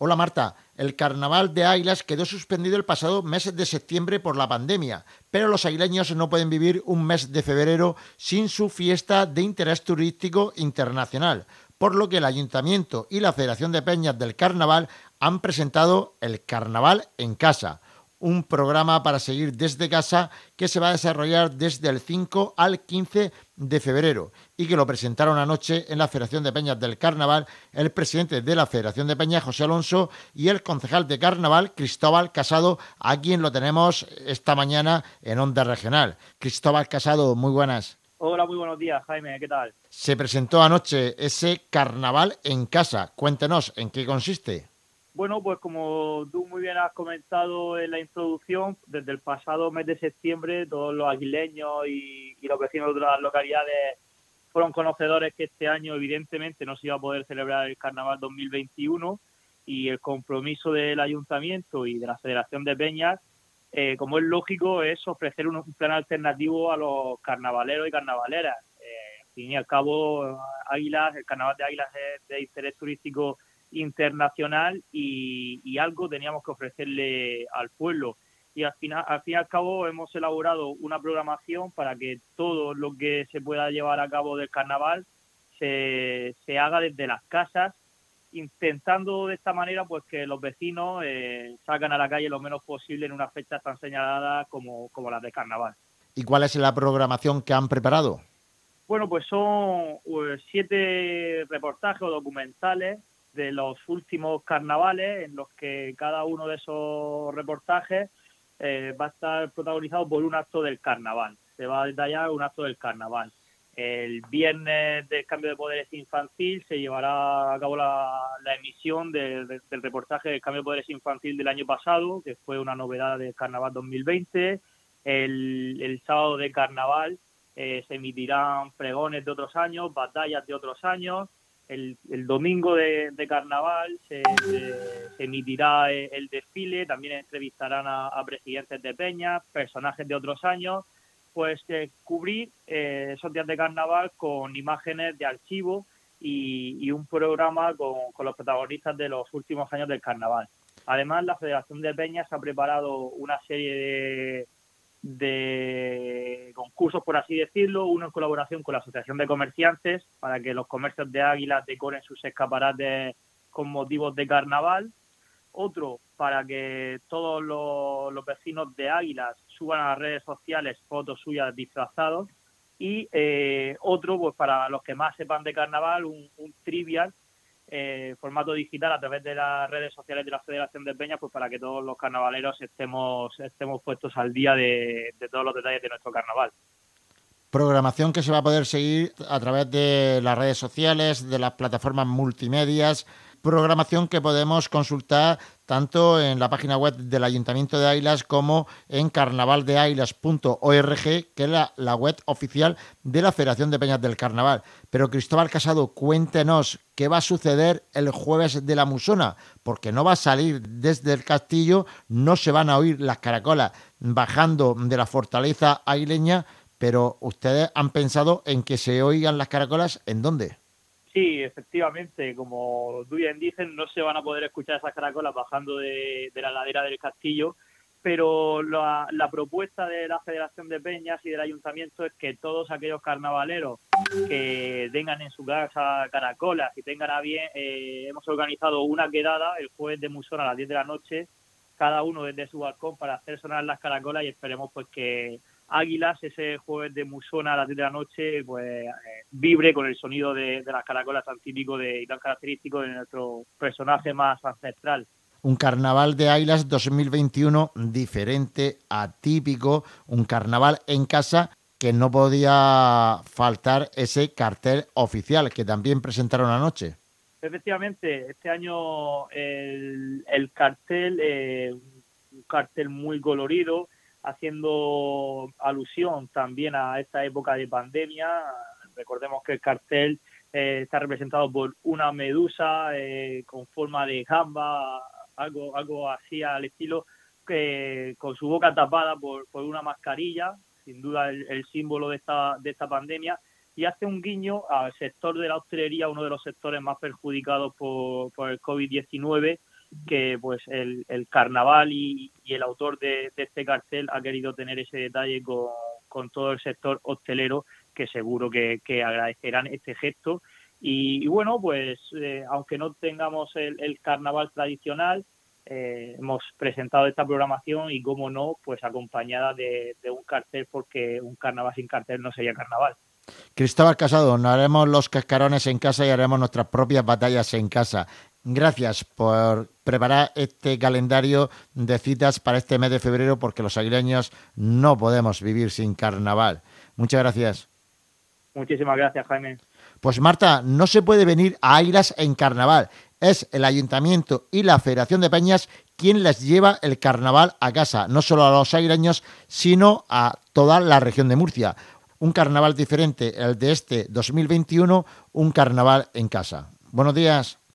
Hola Marta, el carnaval de Águilas quedó suspendido el pasado mes de septiembre por la pandemia, pero los aileños no pueden vivir un mes de febrero sin su fiesta de interés turístico internacional, por lo que el Ayuntamiento y la Federación de Peñas del Carnaval han presentado el Carnaval en Casa, un programa para seguir desde casa que se va a desarrollar desde el 5 al 15 de febrero y que lo presentaron anoche en la Federación de Peñas del Carnaval el presidente de la Federación de Peñas, José Alonso, y el concejal de Carnaval, Cristóbal Casado, a quien lo tenemos esta mañana en Onda Regional. Cristóbal Casado, muy buenas. Hola, muy buenos días, Jaime, ¿qué tal? Se presentó anoche ese Carnaval en casa. Cuéntenos, ¿en qué consiste? Bueno, pues como tú muy bien has comentado en la introducción, desde el pasado mes de septiembre todos los aguileños y, los vecinos de otras localidades fueron conocedores que este año evidentemente no se iba a poder celebrar el Carnaval 2021 y el compromiso del ayuntamiento y de la Federación de Peñas, eh, como es lógico, es ofrecer un, plan alternativo a los carnavaleros y carnavaleras. Eh, al fin y al cabo, Águilas, el Carnaval de Águilas es de interés turístico internacional y, algo teníamos que ofrecerle al pueblo. Y al, final, al fin y al cabo hemos elaborado una programación para que todo lo que se pueda llevar a cabo del carnaval se, se haga desde las casas, intentando de esta manera pues que los vecinos eh, salgan a la calle lo menos posible en unas fechas tan señaladas como, como las de carnaval. ¿Y cuál es la programación que han preparado? Bueno, pues son pues, siete reportajes o documentales de los últimos carnavales en los que cada uno de esos reportajes eh, va a estar protagonizado por un acto del carnaval. Se va a detallar un acto del carnaval. El viernes del cambio de poderes infantil se llevará a cabo la, emisión del reportaje del cambio de poderes infantil del año pasado, que fue una novedad del carnaval 2020. El, sábado de carnaval eh, se emitirán pregones de otros años, batallas de otros años el, domingo de, carnaval se, emitirá el, desfile, también entrevistarán a, presidentes de peñas, personajes de otros años, pues eh, cubrir eh, esos días de carnaval con imágenes de archivo y, un programa con, con, los protagonistas de los últimos años del carnaval. Además, la Federación de Peñas ha preparado una serie de, de concursos, por así decirlo, uno en colaboración con la Asociación de Comerciantes para que los comercios de Águilas decoren sus escaparates con motivos de carnaval, otro para que todos los, vecinos de Águilas suban a las redes sociales fotos suyas disfrazados. Y eh, otro pues para los que más sepan de carnaval, un, un trivial eh, formato digital a través de las redes sociales de la Federación de Peñas, pues para que todos los carnavaleros estemos, estemos puestos al día de, de todos los detalles de nuestro carnaval. Programación que se va a poder seguir a través de las redes sociales, de las plataformas multimedias, programación que podemos consultar tanto en la página web del Ayuntamiento de Ailas como en carnavaldeailas.org, que es la, la, web oficial de la Federación de Peñas del Carnaval. Pero Cristóbal Casado, cuéntenos qué va a suceder el jueves de la Musona, porque no va a salir desde el castillo, no se van a oír las caracolas bajando de la fortaleza aileña, pero ustedes han pensado en que se oigan las caracolas, ¿en dónde? Sí, efectivamente, como tú bien dices, no se van a poder escuchar esas caracolas bajando de, la ladera del castillo, pero la, propuesta de la Federación de Peñas y del Ayuntamiento es que todos aquellos carnavaleros que tengan en su casa caracolas y tengan a bien, eh, hemos organizado una quedada el jueves de Musón a las 10 de la noche, cada uno desde su balcón para hacer sonar las caracolas y esperemos pues que Águilas ese jueves de Musona a las 10 de la noche, pues eh, vibre con el sonido de, las caracolas tan típico de, y tan característico de nuestro personaje más ancestral. Un carnaval de Águilas 2021 diferente, atípico, un carnaval en casa que no podía faltar ese cartel oficial que también presentaron anoche. Efectivamente, este año el, cartel, eh, un cartel muy colorido, haciendo alusión también a esta época de pandemia. Recordemos que el cartel eh, está representado por una medusa eh, con forma de gamba, algo, algo así al estilo, que con su boca tapada por, por una mascarilla, sin duda el, símbolo de esta, de esta pandemia, y hace un guiño al sector de la hostelería, uno de los sectores más perjudicados por, por el COVID-19, que pues el, carnaval y, el autor de, este cartel ha querido tener ese detalle con, todo el sector hostelero que seguro que, agradecerán este gesto y, bueno pues eh, aunque no tengamos el, carnaval tradicional eh, hemos presentado esta programación y como no pues acompañada de, de un cartel porque un carnaval sin cartel no sería carnaval. Cristóbal Casado, nos haremos los cascarones en casa y haremos nuestras propias batallas en casa. Gracias por preparar este calendario de citas para este mes de febrero porque los aguileños no podemos vivir sin carnaval. Muchas gracias. Muchísimas gracias, Jaime. Pues Marta, no se puede venir a Águilas en carnaval. Es el ayuntamiento y la Federación de Peñas quien les lleva el carnaval a casa, no solo a los aguileños, sino a toda la región de Murcia un carnaval diferente, el de este 2021, un carnaval en casa. Buenos días.